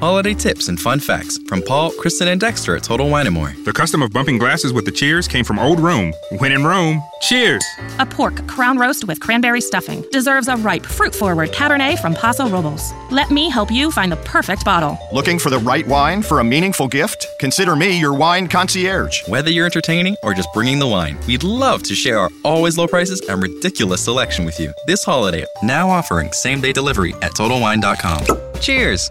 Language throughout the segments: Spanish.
holiday tips and fun facts from Paul, Kristen, and Dexter at Total Wine & More. The custom of bumping glasses with the cheers came from old Rome. When in Rome, cheers! A pork crown roast with cranberry stuffing deserves a ripe, fruit-forward Cabernet from Paso Robles. Let me help you find the perfect bottle. Looking for the right wine for a meaningful gift? Consider me your wine concierge. Whether you're entertaining or just bringing the wine, we'd love to share our always low prices and ridiculous selection with you. This holiday, now offering same-day delivery at TotalWine.com. Cheers!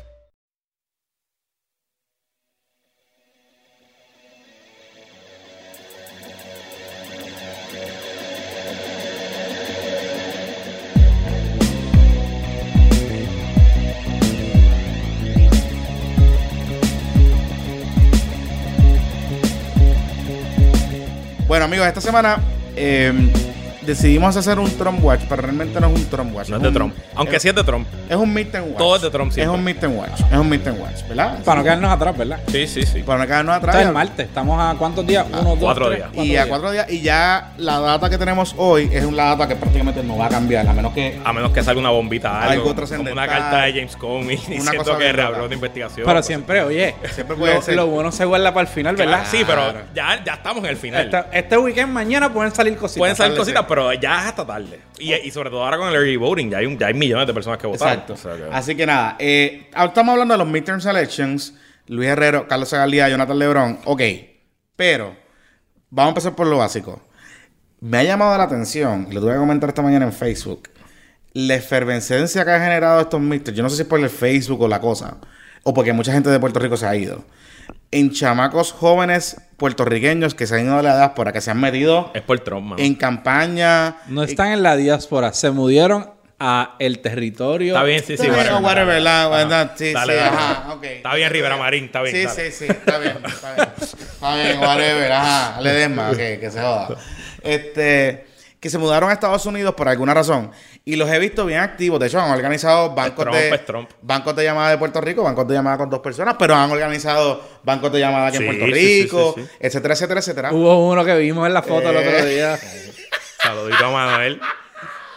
Bueno, amigos, esta semana eh, decidimos hacer un Trump Watch, pero realmente no es un Trump Watch. No es de un- Trump. Aunque sí es de Trump. Es un Midterm Watch. Todo es de Trump Es siempre. un Midterm Watch. Es un Midterm Watch, ¿verdad? Para no quedarnos atrás, ¿verdad? Sí, sí, sí. Para no quedarnos atrás. Esto es el martes. Estamos a cuántos días? Uno, dos, cuatro tres, días. cuatro y a cuatro días. Y ya la data que tenemos hoy es una data que prácticamente no va a cambiar, a menos que. A menos que salga una bombita, algo. Algo como trascendental. una carta de James Comey diciendo cosa que reabrió una investigación. Pero siempre, oye, Siempre puede lo, ser. lo bueno se guarda para el final, claro, ¿verdad? Sí, pero ya, ya estamos en el final. Este, este weekend, mañana pueden salir cositas. Pueden salir cositas, sí. Pero ya es hasta tarde. Y, y sobre todo ahora con el early voting, ya hay, un- ya hay millones de personas que votaron. Exacto. O sea que- Así que nada, eh, ahora estamos hablando de los midterm elections. Luis Herrero, Carlos Zagalía, Jonathan Lebrón. Ok, pero vamos a empezar por lo básico. Me ha llamado la atención, y lo tuve que comentar esta mañana en Facebook, la efervescencia que ha generado estos midterms. Yo no sé si es por el Facebook o la cosa, o porque mucha gente de Puerto Rico se ha ido. En chamacos jóvenes puertorriqueños que se han ido de la diáspora, que se han metido es por Trump, en campaña. No están en la diáspora, se mudieron a el territorio. Está bien, sí, sí. Sí, whatever. o whatever, la- verdad, sí, Dale, sí, dale. ajá, ok. Está bien, Rivera Marín, está bien. Sí, dale. sí, sí, está bien, está bien. Está bien, whatever, ajá, le den más, ok, que se joda. Este, que se mudaron a Estados Unidos por alguna razón. Y los he visto bien activos. De hecho, han organizado bancos Trump, de Trump. bancos de llamada de Puerto Rico, bancos de llamada con dos personas, pero han organizado bancos de llamada aquí Sí, en Puerto sí, sí, Rico, sí, sí. etcétera, etcétera, etcétera. Hubo uno que vimos en la foto el otro Eh. día. Saludito a Manuel.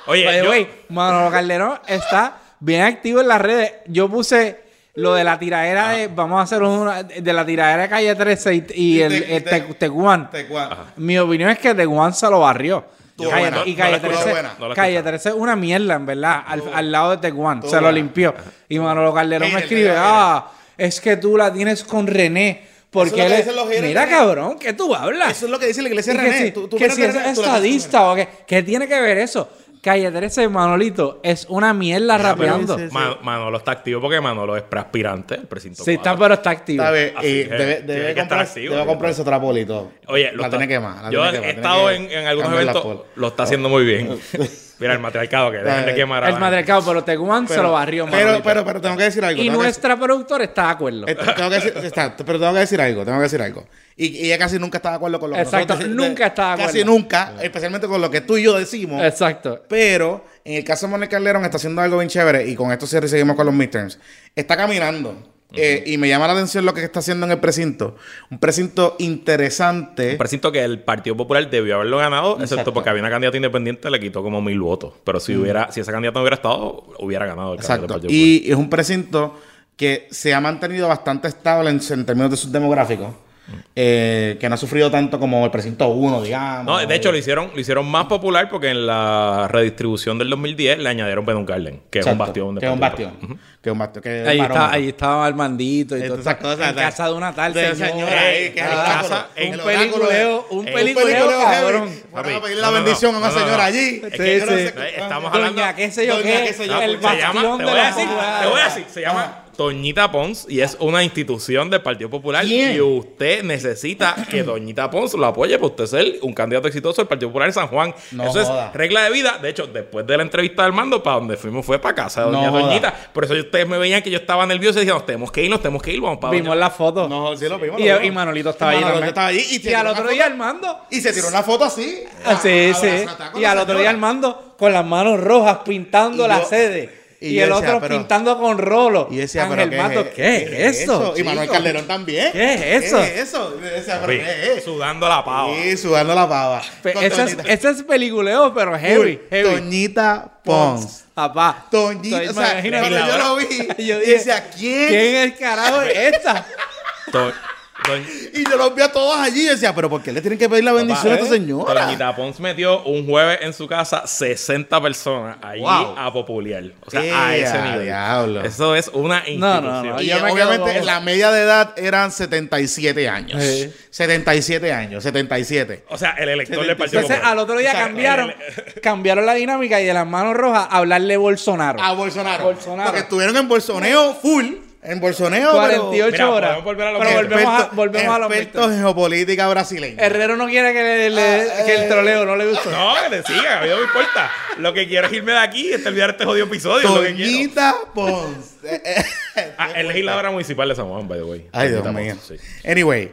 Oye, Oye, yo- güey, Manolo Calderón está bien activo en las redes. Yo puse lo de la tiradera de, vamos a hacer una, de la tiradera de calle 13 y, el, te- el te- Te- Tecuán. Te cua- Mi opinión es que Tecuán se lo barrió. Calle- y calle la escuché, 13, buena. no calle escuché. 13 es una mierda, en verdad, al, al lado de. Estuvo Se lo limpió. Y Manolo Calderón me escribe, ah, es que tú la tienes con René. Porque él que es- Mira, cabrón, ¿qué tú hablas? Eso es lo que dice la iglesia que René. si, Tú- tú que ves si es estadista o qué. ¿Qué tiene que ver eso? Calle 13, Manolito, es una mierda rapeando. Ma- Manolo está activo porque Manolo es preaspirante al precinto Sí, está, 4. pero está activo. Está bien, y es, debe, tiene debe comprar, activo, debe sí. poli y todo. Oye, lo la está- tiene que más. la Yo tiene he que más, tiene estado que en, en algunos eventos. Lo está haciendo muy bien. Mira, el matriarcado que dejen de quemar a El matriarcado, pero Tecuán se lo barrió, Pero, pero, pero tengo que decir algo. y nuestra productora está de acuerdo. decir- eh, tengo que decir, exacto, pero tengo que decir algo, tengo que decir algo. Y, y ella casi nunca está de acuerdo con lo que Exacto, nosotros nunca está de Casi acuerdo. nunca, especialmente con lo que tú y yo decimos. Exacto. Pero en el caso de Mónica Calderón está haciendo algo bien chévere y con esto sí seguimos con los midterms. Está caminando. Eh, y me llama la atención lo que está haciendo en el precinto. Un precinto interesante. Un precinto que el Partido Popular debió haberlo ganado, excepto Exacto. Mm. porque había una candidata independiente, le quitó como mil votos. Pero si hubiera, si esa candidata no hubiera estado, hubiera ganado el Exacto. del Partido Popular. Y es un precinto que se ha mantenido bastante estable en, en términos de sus demográficos. Eh, que no ha sufrido tanto como el precinto 1, digamos. No, de hecho lo hicieron, lo hicieron más popular porque en la redistribución del 2010 le añadieron Bedon Garden, que es un Exacto. bastión de Que es un bastión. Popular. Ujú. Que es un bastión. que es Ahí, está, ahí estaba Armandito y Eh, todo esas cosas, En casa de una tal de señora. señora ahí, que el oráculo, un el peliculeo, un peliculeo, cabrón. Fueron a Papi, pedir no, la no, bendición a una no, no, señora no. allí. Es que que- yo no sí, sé sí. qué- Estamos Doña, hablando- qué sé yo Doña, qué, qué sé yo, el se Se llama, bastión de la te voy a decir, se llama Doñita Pons y es una institución del Partido Popular ¿Quién? y usted necesita que Doñita Pons lo apoye para usted ser un candidato exitoso del Partido Popular en San Juan. No Eso joda. es regla de vida. De hecho, después de la entrevista de Armando, para donde fuimos fue para casa de Doña No joda. Doñita. Por eso ustedes me veían que yo estaba nervioso y decían, nos tenemos que ir, nos tenemos que ir, vamos para Vimos la foto. No, sí lo vimos. y, y Manolito estaba ahí Manolito también. estaba allí y y al otro día foto- Armando. Y se tiró una foto así. Ah, sí, a- Y al otro día señora. Armando con las manos rojas pintando Y la sede. Y el decía, otro pero- pio con rolo. Y decía, Ángel pero Mato, ¿qué, es eso? Y Manuel? Calderón también. ¿Qué es eso? ¿Qué es eso? Y decía, pero Papi, ¿qué es? Sudando la pava. Sí, sudando la pava. Ese es, Toñita- ese es peliculeo, pero heavy. Uy, heavy. Toñita Pons. Papá. Toñita, Estoy- o sea, cuando yo lo vi, Yo yo dije, decía, ¿quién? ¿Quién es el carajo es esta? Y yo los vi a todos allí y decía, pero ¿por qué le tienen que pedir la bendición a esta señora? Doñita Pons metió un jueves en su casa 60 personas ahí Wow. a popular. O sea, ¡Eh, a ese a nivel. diablo! Eso es una No, institución. no, no. Y me quedo obviamente la media de edad eran 77 años. Sí. 77 años, 77. O sea, el elector del Partido Entonces, Popular. al otro día O sea, cambiaron, cambiaron la dinámica y de las manos rojas a hablarle Bolsonaro. A Bolsonaro. Bolsonaro. Porque estuvieron en Bolsoneo full. En Bolsoneo. 48 Mira, horas. volver a lo pero que- volvemos, a, volvemos a los expertos mixtos. en geopolítica brasileña. Herrero no quiere que, le- le- que el troleo no le guste. No, que le siga, a mí no me importa. Lo que quiero es irme de aquí y terminar este jodido episodio. es lo. Toñita Pons. Eh, eh. Ah, el legisladora municipal de San Juan, by the way. Ay, Dios mío. Sí. Anyway.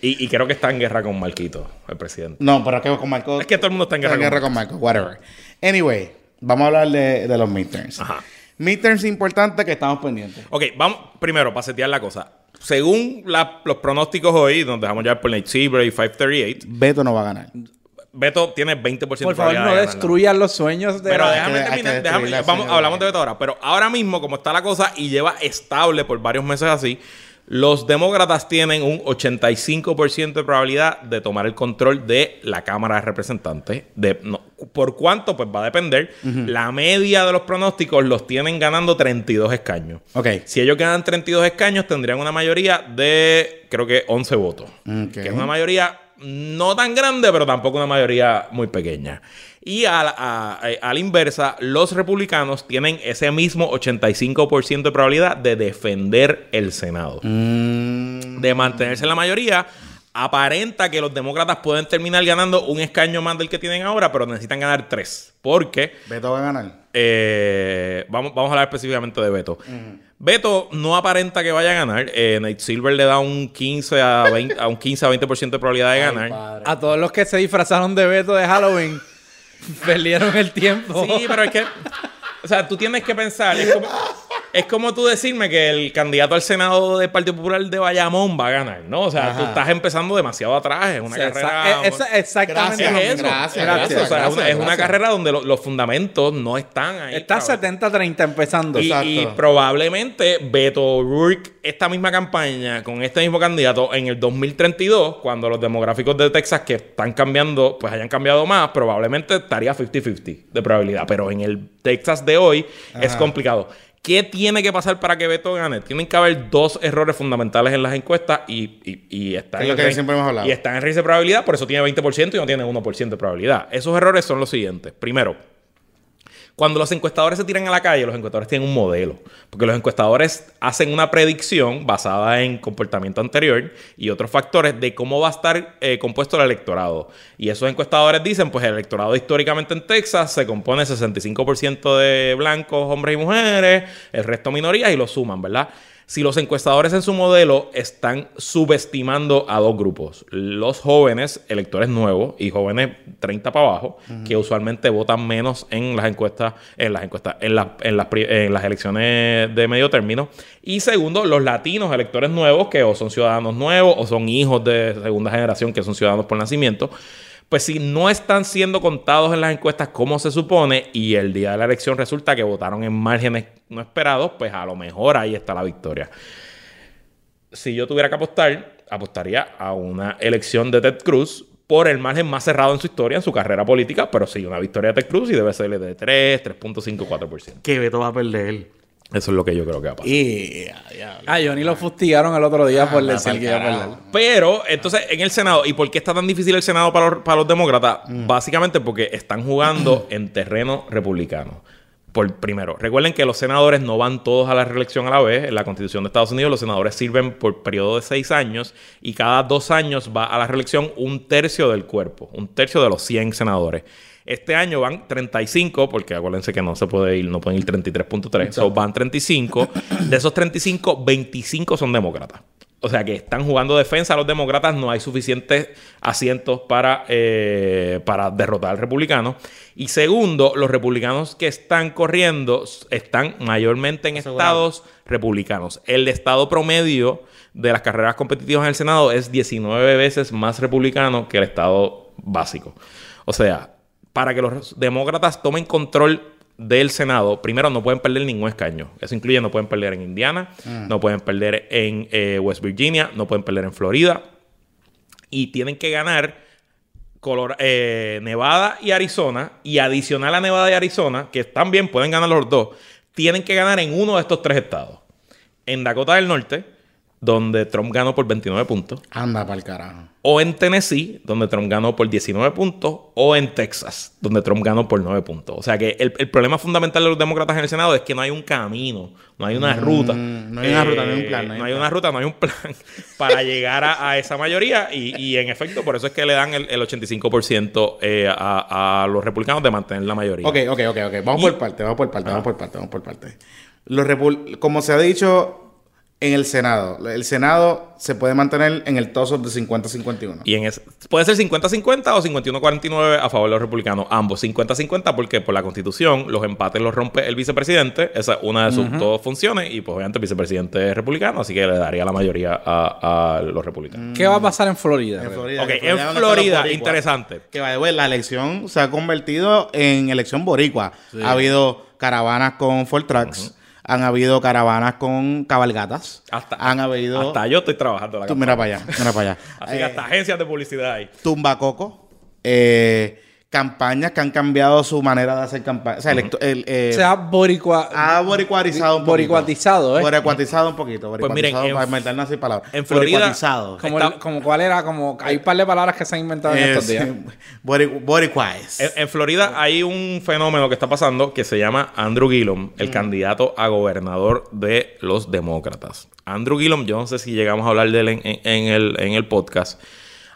Y, y creo que está en guerra con Marquito, el presidente. No, pero que con Marco. Es que todo el mundo está en guerra, Está con Marco. Whatever. Anyway. Vamos a hablar de, de los midterms. Ajá. Midterms importantes que estamos pendientes. Ok, vamos primero para setear la cosa. Según la- los pronósticos hoy, nos dejamos llevar por Nate Silver y 538, Beto no va a ganar. Beto tiene 20% Por de favor, probabilidad no de destruyan los sueños de Pero la- déjame que- terminar, déjame- vamos, hablamos de Beto ahora. Pero ahora mismo, como está la cosa y lleva estable por varios meses así, los demócratas tienen un 85% de probabilidad de tomar el control de la Cámara de Representantes. De, no, ¿Por cuánto? Pues va a depender. La media de los pronósticos los tienen ganando 32 escaños. Ok. Si ellos ganan 32 escaños, tendrían una mayoría de, creo que 11 votos. Ok. Que es una mayoría no tan grande, pero tampoco una mayoría muy pequeña. Y a la, a- a- a la inversa, los republicanos tienen ese mismo 85% de probabilidad de defender el Senado. Mm. De mantenerse en la mayoría. Aparenta que los demócratas pueden terminar ganando un escaño más del que tienen ahora, pero necesitan ganar tres. Porque Beto va a ganar. eh, vamos, vamos a hablar específicamente de Beto. Beto no aparenta que vaya a ganar. Eh, Nate Silver le da un 15 a 20, a un 15 a 20% de probabilidad de ganar. A todos los que se disfrazaron de Beto de Halloween, perdieron el tiempo. Sí, pero es que. O sea, tú tienes que pensar. Es como, es como tú decirme que el candidato al Senado del Partido Popular de Bayamón va a ganar, ¿no? O sea, tú estás empezando demasiado atrás. Es una O sea, carrera. exa- es- es exactamente Gracias, eso. Gracias, Es eso. O sea, es una- es una gracias. carrera donde lo- los fundamentos no están ahí. Está cabrón. 70-30 empezando. Y, Exacto. y probablemente Beto O'Rourke, esta misma campaña con este mismo candidato en el 2032, cuando los demográficos de Texas que están cambiando, pues hayan cambiado más, probablemente estaría 50-50 de probabilidad. Pero en el Texas de hoy es complicado. ¿Qué tiene que pasar para que Beto gane? Tienen que haber dos errores fundamentales en las encuestas y, y, y está Es en lo que siempre hemos hablado. Y está en range de probabilidad, por eso tiene 20% y no tiene 1% de probabilidad. Esos errores son los siguientes. Primero, cuando los encuestadores se tiran a la calle, los encuestadores tienen un modelo. Porque los encuestadores hacen una predicción basada en comportamiento anterior y otros factores de cómo va a estar eh, compuesto el electorado. Y esos encuestadores dicen, pues el electorado históricamente en Texas se compone 65% de blancos, hombres y mujeres, el resto minorías y lo suman, ¿verdad? Si los encuestadores en su modelo están subestimando a dos grupos, los jóvenes, electores nuevos y jóvenes 30 para abajo, que usualmente votan menos en las encuestas, en las encuestas, en las, en las, en las elecciones de medio término. Y segundo, los latinos, electores nuevos, que o son ciudadanos nuevos o son hijos de segunda generación que son ciudadanos por nacimiento. Pues si no están siendo contados en las encuestas como se supone y el día de la elección resulta que votaron en márgenes no esperados, pues a lo mejor ahí está la victoria. Si yo tuviera que apostar, apostaría a una elección de Ted Cruz por el margen más cerrado en su historia, en su carrera política, pero sí, una victoria de Ted Cruz y debe ser de 3, 3.5, 4%. Que Beto va a perder. Eso es lo que yo creo que va a pasar. Y. ya, A Johnny lo fustigaron el otro día por Anda decir que iba a carajo. perder. Pero, entonces, en el Senado, ¿y por qué está tan difícil el Senado para los, para los demócratas? Básicamente porque están jugando en terreno republicano. Por, primero, recuerden que los senadores no van todos a la reelección a la vez. En la Constitución de Estados Unidos, los senadores sirven por periodo de seis años y cada dos años va a la reelección un tercio del cuerpo, un tercio de los 100 senadores. Este año van 35, porque acuérdense que no se puede ir, no pueden ir 33.3, so van 35. De esos 35, 25 son demócratas. O sea que están jugando defensa los demócratas, no hay suficientes asientos para, eh, para derrotar al republicano. Y segundo, los republicanos que están corriendo están mayormente en estados republicanos. El estado promedio de las carreras competitivas en el Senado es 19 veces más republicano que el estado básico. O sea, para que los demócratas tomen control del Senado, primero no pueden perder ningún escaño. Eso incluye no pueden perder en Indiana, no pueden perder en eh, West Virginia, no pueden perder en Florida. Y tienen que ganar Color- eh, Nevada y Arizona. Y adicional a Nevada y Arizona, que también pueden ganar los dos, tienen que ganar en uno de estos tres estados. En Dakota del Norte, donde Trump ganó por 29 puntos. Anda para el carajo. O en Tennessee, donde Trump ganó por 19 puntos. O en Texas, donde Trump ganó por 9 puntos. O sea que el, el problema fundamental de los demócratas en el Senado es que no hay un camino, no hay una ruta. Mm, no hay una ruta, no hay un plan, No hay, una ruta, no hay un plan para llegar a, a esa mayoría. Y, y en efecto, por eso es que le dan el, el 85% eh, a, a los republicanos de mantener la mayoría. Ok, ok, ok, ok. Vamos Y- por parte, vamos por parte, vamos por parte, vamos por parte. Los como se ha dicho en el Senado, el Senado se puede mantener en el toss de 50-51. Y en ese, puede ser 50-50 o 51-49 a favor de los republicanos. Ambos 50-50 porque por la constitución los empates los rompe el vicepresidente. Esa es una de sus dos funciones. Y pues obviamente el vicepresidente es republicano, así que le daría la mayoría a, a los republicanos. ¿Qué va a pasar en Florida? En Florida, Ok, en Florida, interesante. Que way, la elección se ha convertido en elección boricua. Ha habido caravanas con Ford Trucks, han habido caravanas con cabalgatas, Hasta, han habido... hasta yo estoy trabajando la Tú mira para allá, mira para allá. Así que Eh, hasta agencias de publicidad hay. tumbacoco, eh, campañas que han cambiado su manera de hacer campaña. O sea, electo- el, eh, Se ha boricua... ha boricuarizado un poquito. Boricuatizado, ¿eh? Boricuatizado un poquito. Pues miren, Boricuatizado, en- para inventarnos así palabras. en Florida- Boricuatizado. Como, Está- el- como cuál era, como hay un par de palabras que se han inventado en Eh, estos días. bori- Boricuais. En, en Florida hay un fenómeno que está pasando que se llama Andrew Gillum, el candidato a gobernador de los demócratas. Andrew Gillum, yo no sé si llegamos a hablar de él en, en- en el, en el podcast.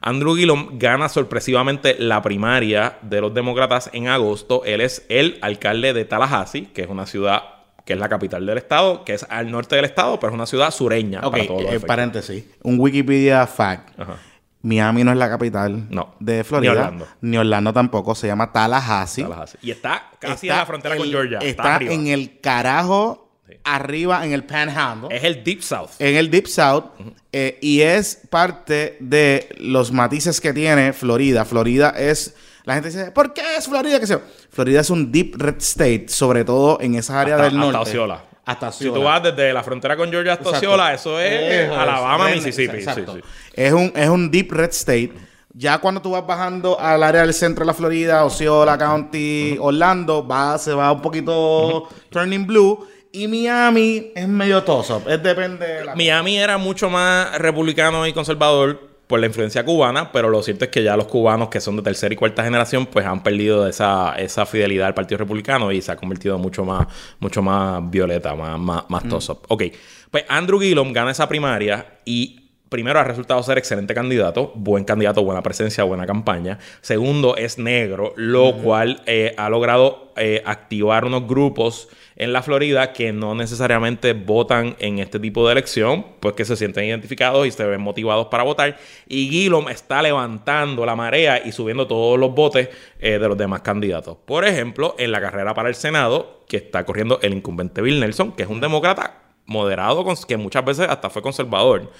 Andrew Gillum gana sorpresivamente la primaria de los demócratas en agosto. Él es el alcalde de Tallahassee, que es una ciudad que es la capital del estado, que es al norte del estado, pero es una ciudad sureña. Ok, para todos los eh, paréntesis. Un Wikipedia fact. Ajá. Miami no es la capital No. de Florida. Ni Orlando. Ni Orlando tampoco. Se llama Tallahassee. Tallahassee. Y está casi Está en la frontera con Georgia. Está, en el carajo. Arriba, en el panhandle. Es el Deep South. en el Deep South eh, y es parte de los matices que tiene Florida. Florida es. La gente dice, ¿por qué es Florida? ¿Qué yo? Florida es un deep red state, sobre todo en esa área Hasta- del norte. hasta Osceola. Hasta Si tú Osceola. vas desde la frontera con Georgia hasta Exacto. Osceola, eso es. Alabama, Es- Mississippi. exacto. Sí, sí. Es, un, es un deep red state. Ya cuando tú vas bajando al área del centro de la Florida, Osceola County, Orlando, va, se va un poquito turning blue. Y Miami es medio toso. Es depende de la... Miami era mucho más republicano y conservador por la influencia cubana, pero lo cierto es que ya los cubanos que son de tercera y cuarta generación, pues han perdido esa, esa fidelidad al Partido Republicano y se ha convertido mucho más, mucho más violeta, más, más, más toss-up. Ok, pues Andrew Gillum gana esa primaria y primero ha resultado ser excelente candidato, buen candidato, buena presencia, buena campaña. Segundo, es negro, lo cual eh, ha logrado eh, activar unos grupos en la Florida que no necesariamente votan en este tipo de elección, pues que se sienten identificados y se ven motivados para votar. Y Gillum está levantando la marea y subiendo todos los votos eh, de los demás candidatos. Por ejemplo, en la carrera para el Senado, que está corriendo el incumbente Bill Nelson, que es un demócrata moderado, que muchas veces hasta fue conservador,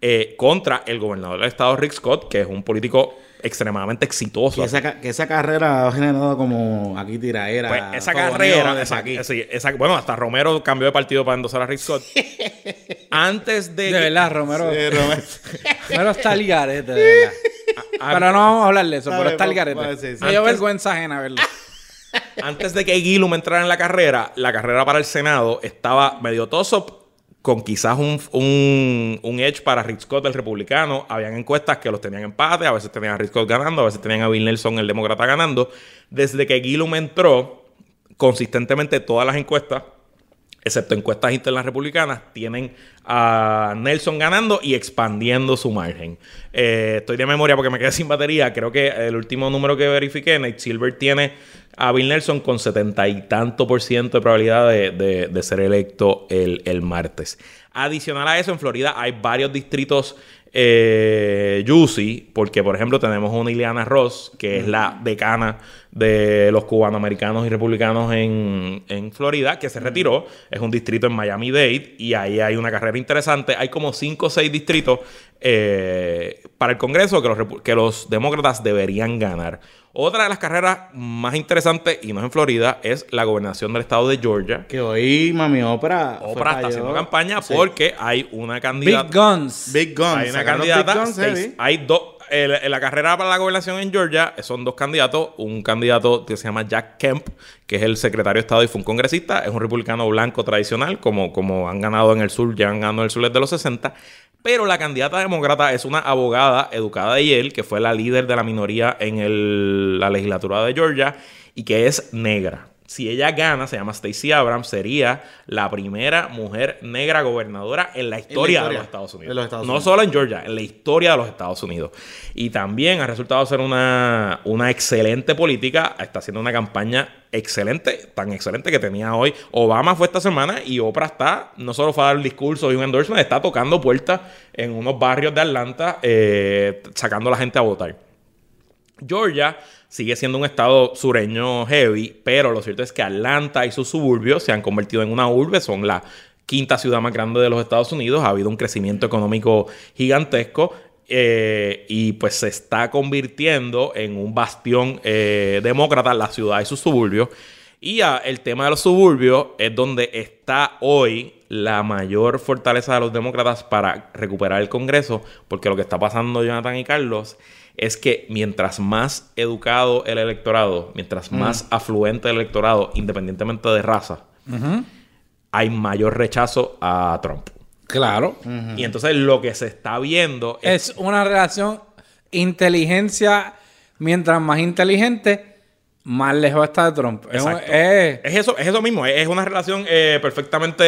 eh, contra el gobernador del estado Rick Scott, que es un político extremadamente exitoso. Que esa, ca- que esa carrera ha generado como aquí tiraera. Pues esa carrera, de esa- aquí. sí, esa- bueno, hasta Romero cambió de partido para endosar a Rick Scott. Antes de, De verdad, Romero. Sí, Romero. Romero está al garete, de verdad. pero no vamos a hablar de eso, pero está al pues, garete. sí, sí. Me dio vergüenza ajena verlo. antes de que Gillum entrara en la carrera, la carrera para el Senado estaba medio toso con quizás un, un, un edge para Rick Scott, el republicano. Habían encuestas que los tenían empate, a veces tenían a Rick Scott ganando, a veces tenían a Bill Nelson, el demócrata, ganando. Desde que Gillum entró, consistentemente todas las encuestas excepto encuestas internas republicanas, tienen a Nelson ganando y expandiendo su margen. Eh, estoy de memoria porque me quedé sin batería. Creo que el último número que verifiqué, Nate Silver tiene a Bill Nelson con setenta y tanto por ciento de probabilidad de, de- ser electo el, el martes. Adicional a eso, en Florida hay varios distritos eh, juicy, porque por ejemplo tenemos una Ileana Ross, que es la decana de los cubanoamericanos y republicanos en, en Florida, que se retiró. Es un distrito en Miami-Dade y ahí hay una carrera interesante. Hay como cinco o seis distritos eh, para el Congreso que los, que los demócratas deberían ganar. Otra de las carreras más interesantes, y no es en Florida, es la gobernación del estado de Georgia. Que hoy Mami Oprah. Oprah está haciendo campaña Sí. porque hay una candidata. Big Guns. Big Guns. Hay una candidata. Big Guns, seis- hay dos. En la carrera para la gobernación en Georgia son dos candidatos. Un candidato que se llama Jack Kemp, que es el secretario de Estado y fue un congresista. Es un republicano blanco tradicional, como, como han ganado en el sur, ya han ganado en el sur desde los 60. Pero la candidata demócrata es una abogada educada de Yale, que fue la líder de la minoría en el- la legislatura de Georgia y que es negra. Si ella gana, se llama Stacey Abrams, sería la primera mujer negra gobernadora en la historia, de historia los Estados Unidos. de los Estados no Unidos. solo en Georgia, en la historia de los Estados Unidos. Y también ha resultado ser una, una excelente política. Está haciendo una campaña excelente, tan excelente que tenía hoy. Obama fue esta semana y Oprah está, no solo fue a dar el discurso y un endorsement, está tocando puertas en unos barrios de Atlanta, eh, sacando a la gente a votar. Georgia sigue siendo un estado sureño heavy, pero lo cierto es que Atlanta y sus suburbios se han convertido en una urbe, son la quinta ciudad más grande de los Estados Unidos, ha habido un crecimiento económico gigantesco. eh, y pues se está convirtiendo en un bastión eh, demócrata la ciudad y sus suburbios. Y el tema de los suburbios es donde está hoy la mayor fortaleza de los demócratas para recuperar el Congreso, porque lo que está pasando, Jonathan y Carlos, es que mientras más educado el electorado, mientras más afluente el electorado, independientemente de raza, hay mayor rechazo a Trump. Claro. Y entonces lo que se está viendo es, Es una relación inteligencia. Mientras más inteligente, más lejos está de Trump. Es un- Exacto. es- es eso, es eso mismo, es es una relación eh, perfectamente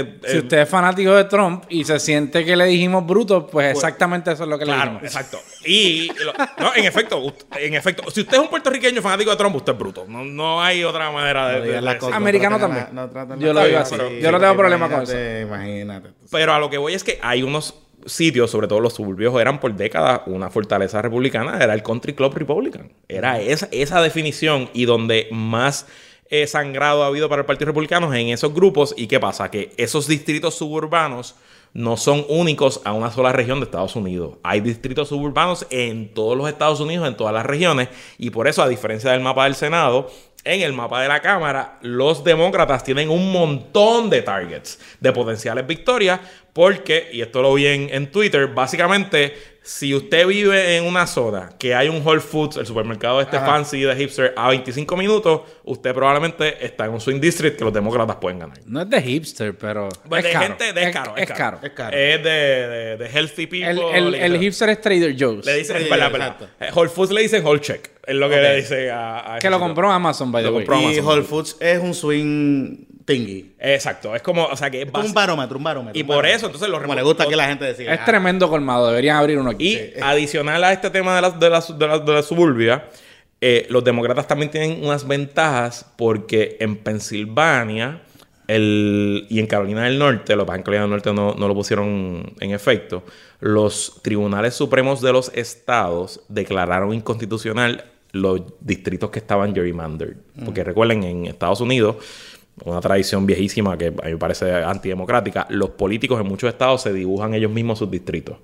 eh, si usted es fanático de Trump y se siente que le dijimos bruto, pues exactamente eso es lo que le dijimos. exacto. Y lo- no, en efecto, en efecto, si usted es un puertorriqueño fanático de Trump, usted es bruto. No, no hay otra manera de, No de- de cosas, Americano también. la- no Yo la- lo digo Sí, así. sí, Yo no tengo problema con imagínate, Imagínate. Pero a lo que voy es que hay unos sitios, sobre todo los suburbios, eran por décadas una fortaleza republicana, era el Country Club Republican. Era esa, esa definición y donde más eh, sangrado ha habido para el Partido Republicano es en esos grupos. ¿Y qué pasa? Que esos distritos suburbanos no son únicos a una sola región de Estados Unidos. Hay distritos suburbanos en todos los Estados Unidos, en todas las regiones, y por eso, a diferencia del mapa del Senado, en el mapa de la Cámara, los demócratas tienen un montón de targets de potenciales victorias, porque, y esto lo vi en, en Twitter, básicamente, si usted vive en una zona que hay un Whole Foods, el supermercado este fancy de hipster, a 25 minutos, usted probablemente está en un swing district que los demócratas pueden ganar. No es de hipster, pero. Pues es de caro. gente, de- es, caro, es, caro. Es caro. Es de, de, de healthy people. El, hipster es Trader Joe's. Le dicen, Sí, verdad. Eh, Whole Foods le dicen Whole Check. Es lo que le dice a, a que lo compró Amazon, by the Lo way. compró Y Amazon. Whole Foods es un swing thingy. Exacto. Es como, o sea, que es Es como un barómetro, un barómetro. Y un por eso, entonces, los Como le gusta que la gente decía. Es ah, tremendo colmado. Deberían abrir uno aquí. Y adicional a este tema de la, de la, de la, de la suburbia, eh, los demócratas también tienen unas ventajas porque en Pensilvania el, y en Carolina del Norte, lo que en Carolina del Norte no, no lo pusieron en efecto, los tribunales supremos de los estados declararon inconstitucional los distritos que estaban gerrymandered. Porque recuerden, en Estados Unidos una tradición viejísima que a mí me parece antidemocrática, los políticos en muchos estados se dibujan ellos mismos sus distritos.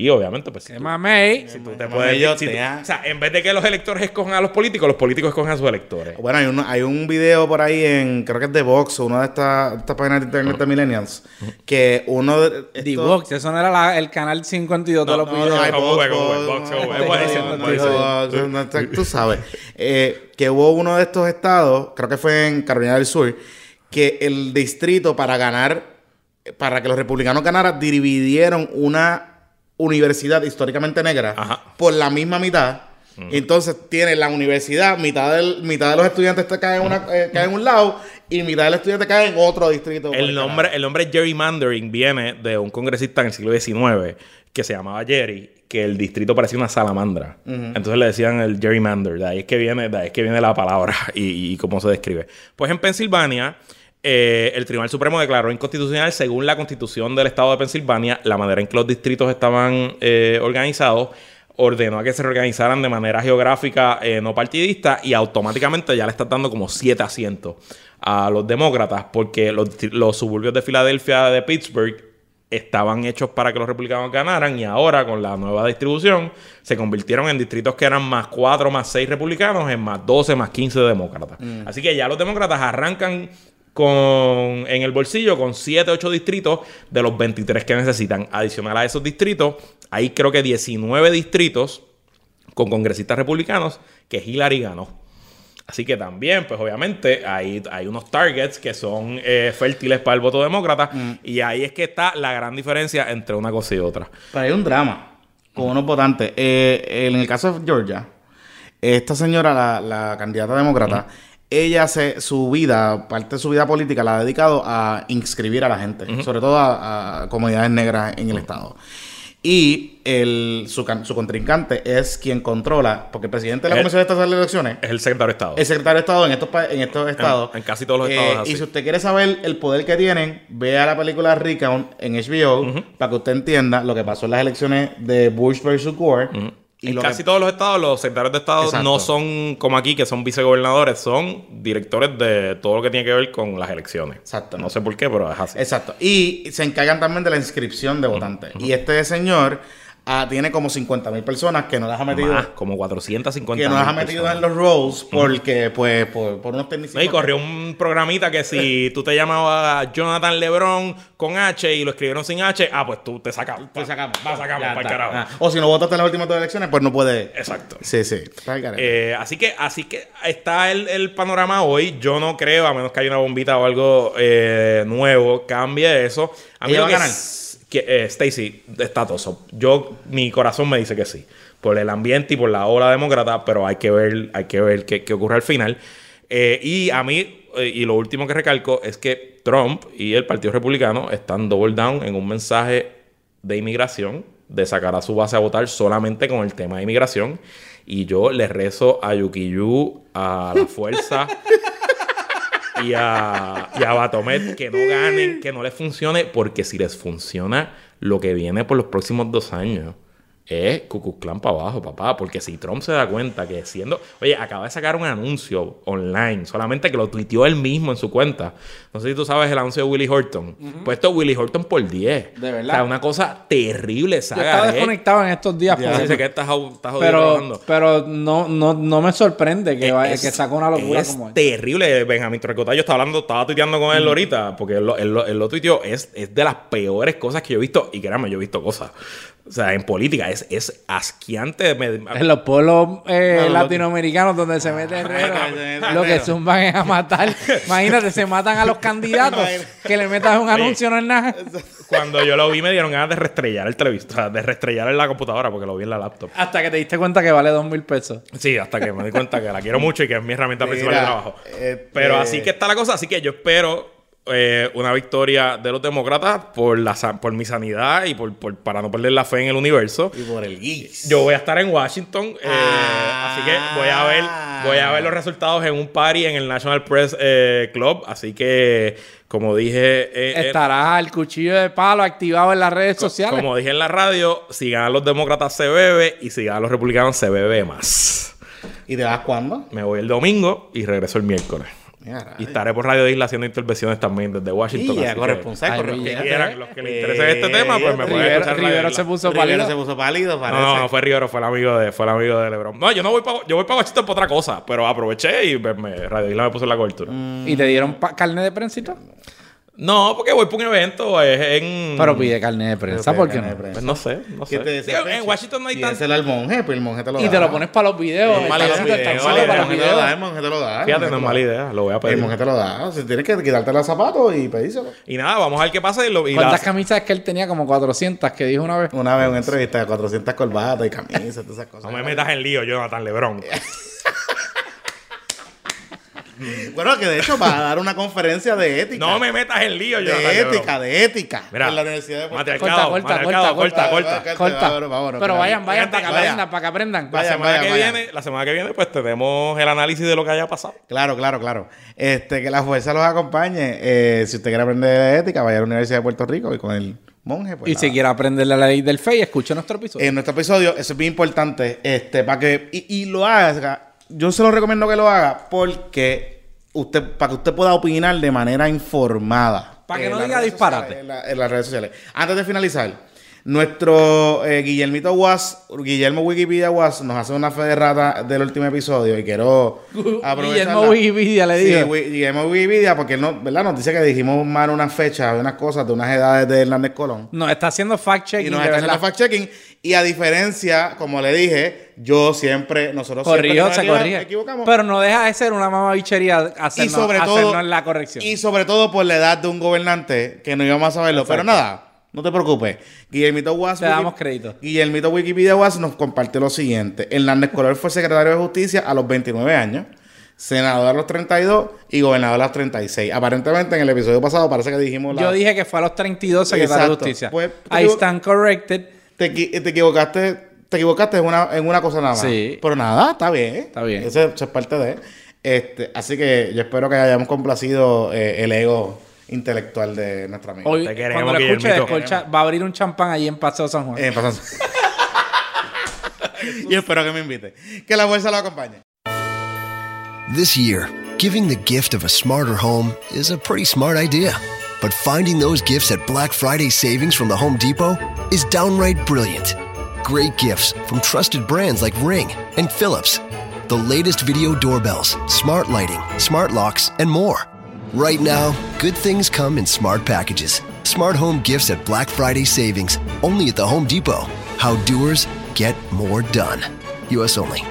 Y obviamente, pues si tú- mamey. si tú te puedes- yo si tú- o sea, en vez de que los electores escojan a los políticos, los políticos escogen a sus electores. Bueno, hay un, hay un video por ahí en, creo que es de Vox, o una de estas estas páginas de internet de Millennials, que uno de... The estos- Vox, eso no era la- el canal 52 de los videos. tú- Tú sabes. Eh, que hubo uno de estos estados, creo que fue en Carolina del Sur, que el distrito para ganar, para que los republicanos ganaran, dividieron una universidad históricamente negra Ajá. por la misma mitad. Entonces tiene la universidad, mitad, del, mitad de los estudiantes te caen en, una, eh, caen en un lado y mitad del estudiante cae en otro distrito. El nombre, el nombre gerrymandering viene de un congresista en el siglo XIX que se llamaba Jerry, que el distrito parecía una salamandra. Entonces le decían el gerrymander, de ahí es que viene, de ahí es que viene la palabra y, y cómo se describe. Pues en Pensilvania, eh, el Tribunal Supremo declaró inconstitucional, según la constitución del estado de Pensilvania, la manera en que los distritos estaban eh, organizados ordenó a que se reorganizaran de manera geográfica eh, no partidista y automáticamente ya le está dando como siete asientos a los demócratas porque los, suburbios de Filadelfia, de Pittsburgh, estaban hechos para que los republicanos ganaran y ahora con la nueva distribución se convirtieron en distritos que eran más 4, más 6 republicanos, en más 12, más 15 demócratas. Así que ya los demócratas arrancan con, en el bolsillo con 7, 8 distritos de los 23 que necesitan. Adicional a esos distritos, hay creo que 19 distritos con congresistas republicanos que Hillary ganó. Así que también, pues obviamente, hay, hay unos targets que son eh, fértiles para el voto demócrata. Y ahí es que está la gran diferencia entre una cosa y otra. Pero hay un drama con unos votantes. Eh, en el caso de Georgia, esta señora, la, la candidata demócrata, ella se, su vida, parte de su vida política, la ha dedicado a inscribir a la gente, sobre todo a, a comunidades negras en el estado. Y el, su, can- su contrincante es quien controla, porque el presidente de la Eh, Comisión de Estas Elecciones Es el secretario de Estado. el secretario de Estado en estos, en estos estados. en casi todos los estados es así. Y si usted quiere saber el poder que tienen, vea la película Recount en HBO para que usted entienda lo que pasó en las elecciones de Bush versus Gore. Y en lo casi que- todos los estados, los secretarios de Estado Exacto. no son como aquí, que son vicegobernadores, son directores de todo lo que tiene que ver con las elecciones. Exacto. No sé por qué, pero es así. Exacto. Y se encargan también de la inscripción de votantes. Y este señor ah, tiene como 50 mil personas que no las ha metido. Más, como 450 Que no las ha metido personas. en los rolls porque, pues, por, por unos técnicos. No, y corrió un programita que si tú te llamabas Jonathan Lebron con H y lo escribieron sin H, ah, pues tú te sacamos. Te sacamos. Va, sacamos para el carajo. Ah, O si no votaste en las últimas dos elecciones, pues no puede. Exacto. Sí, sí. Eh, así que así que está el, el panorama hoy. Yo no creo, a menos que haya una bombita o algo eh, nuevo, cambie eso. A mí ¿Ella lo va a que ganar? Que, eh, Stacy está toso. Yo, mi corazón me dice que sí. Por el ambiente y por la ola demócrata, pero hay que ver, hay que ver qué, qué ocurre al final. Eh, y a mí, eh, y lo último que recalco es que Trump y el Partido Republicano están double down en un mensaje de inmigración, de sacar a su base a votar solamente con el tema de inmigración. Y yo le rezo a Yukiyu, a la fuerza y a, y a Batomet que no ganen, que no les funcione, porque si les funciona, lo que viene por los próximos dos años es Cucuclán para abajo, papá. Porque si Trump se da cuenta que siendo. Oye, acaba de sacar un anuncio online, solamente que lo tuiteó él mismo en su cuenta. No sé si tú sabes el anuncio de Willie Horton. Pues esto es Willie Horton por 10. De verdad. O sea, una cosa terrible, Yo saga. estaba ¿eh? desconectado en estos días. Ya dice que estás, estás pero pero no, no, no me sorprende que, vaya, Es- que saque una locura es como esta. terrible. Benjamín Trecotayo yo estaba hablando, estaba tuiteando con él ahorita, porque él lo, él lo- él lo tuiteó. Es, es de las peores cosas que yo he visto. Y créanme, yo he visto cosas. O sea, en política es, es asqueante. Me- En los pueblos eh, No, latinoamericanos donde se mete herrero, lo que zumban es a matar. Imagínate, se matan a los candidatos. que le metas un anuncio no es nada. cuando yo lo vi, me dieron ganas de restrellar el televisor, o sea, de restrellar en la computadora, porque lo vi en la laptop. Hasta que te diste cuenta que vale dos mil pesos. Sí, hasta que me di cuenta que la quiero mucho y que es mi herramienta Mira, principal de trabajo. este- Pero así que está la cosa. Así que yo espero eh, una victoria de los demócratas por, la, por mi sanidad y por, por- para no perder la fe en el universo. Y por el geeks. Yo voy a estar en Washington, eh, Ah. así que voy a ver, voy a ver los resultados en un party en el National Press eh, Club. Así que, como dije, eh, eh, Estará el cuchillo de palo activado en las redes sociales. como dije en la radio, si ganan los demócratas se bebe y si ganan los republicanos se bebe más. ¿Y te vas cuándo? Me voy el domingo y regreso el miércoles. Mira, Y estaré por Radio Isla haciendo intervenciones también desde Washington. Y que corresponsal, Ay, Los que quieran, los que les interese este tema, pues me pueden Rivero, escuchar Rivero se puso Rivero pálido. se puso pálido, parece. No, no, no fue Rivero, fue el amigo de, fue el amigo de LeBron. No, yo no voy para yo voy para Washington por otra cosa, pero aproveché y me, Radio Isla me puso en la cobertura. ¿Y te dieron carne de prensito? No, porque voy por un evento. Es en. Pero pide carne de prensa, ¿por qué no? Pues no sé, no ¿Qué sé. te decía, Digo, en? Washington no hay tanto. Pídeselo al monje, pues el monje te lo da. Y te lo pones para los videos. Es el el monje te lo da, el monje te lo da. el Fíjate, no es mala idea. Lo voy a El pedir. monje te lo da. O sea, tienes que quitarte los zapatos y pedírselo. Y nada, vamos a ver qué pasa. Y lo, y ¿Cuántas las- camisas es que él tenía? Como 400, que dijo una vez. Una vez en una entrevista de 400 corbatas y camisas, todas esas cosas. No me metas en lío, Jonathan Lebron. Bueno, que de hecho va a dar una conferencia de ética. No me metas en lío, Jonathan de ética, de ética. Mira, en la Universidad de Puerto Rico. Corta, corta, corta, corta, corta. corta. Pero vayan, vayan Vaya, para que aprendan, para que aprendan. La semana que viene, la semana que viene, pues tenemos el análisis de lo que haya pasado. Claro, claro, claro. Este, que la fuerza los acompañe. Eh, si usted quiere aprender de ética, vaya a la Universidad de Puerto Rico y con el monje. Pues Y nada. si quiere aprender la ley del fe, escucha nuestro episodio. En nuestro episodio, eso es bien importante. Este, para que. Y, y lo haga. Yo se lo recomiendo que lo haga porque usted, para que usted pueda opinar de manera informada. Para que no diga disparate. En, la- en las redes sociales. Antes de finalizar, nuestro eh, Guillermito Was, Guillermo Wikipedia Was, nos hace una fe de rata del último episodio y quiero aprovechar. Guillermo Wikipedia le Sí. Wi- Guillermo Wikipedia, porque él no, ¿verdad? nos dice que dijimos mal unas fechas, unas cosas de unas edades de Hernández Colón. Nos está haciendo fact-checking. Y nos está haciendo fact-checking. Y a diferencia, como le dije, yo siempre, nosotros Corrió, siempre se nos corrige. equivocamos. Pero no deja de ser una mamabichería y hacernos, sobre todo, hacernos la corrección. y sobre todo por la edad de un gobernante que no íbamos a saberlo. Pero nada, no te preocupes. Guillermito Was. Te damos crédito. Guillermito Wikipedia Was nos compartió lo siguiente. Hernández Color fue secretario de Justicia a los 29 años. Senador a los 32 y gobernador a los 36. Aparentemente en el episodio pasado parece que dijimos la... Yo dije que fue a los 32 secretario de Exacto. justicia. Pues, Ahí digo- están corrected. te, te equivocaste, te equivocaste en una, en una cosa nada más. Sí. Pero nada, está bien. Está bien. Eso, eso es parte de. Este, así que yo espero que hayamos complacido eh, el ego intelectual de nuestro amigo. Hoy, Te queremos, cuando lo escuche, Guillermito. escucha, va a abrir un champán allí en Paseo San Juan. Eh, pasando. y espero que me invite. Que la fuerza lo acompañe. This year, giving the gift of a smarter home is a pretty smart idea. But finding those gifts at Black Friday savings from the Home Depot is downright brilliant. Great gifts from trusted brands like Ring and Philips. The latest video doorbells, smart lighting, smart locks, and more. Right now, good things come in smart packages. Smart home gifts at Black Friday savings only at the Home Depot. How doers get more done. US only.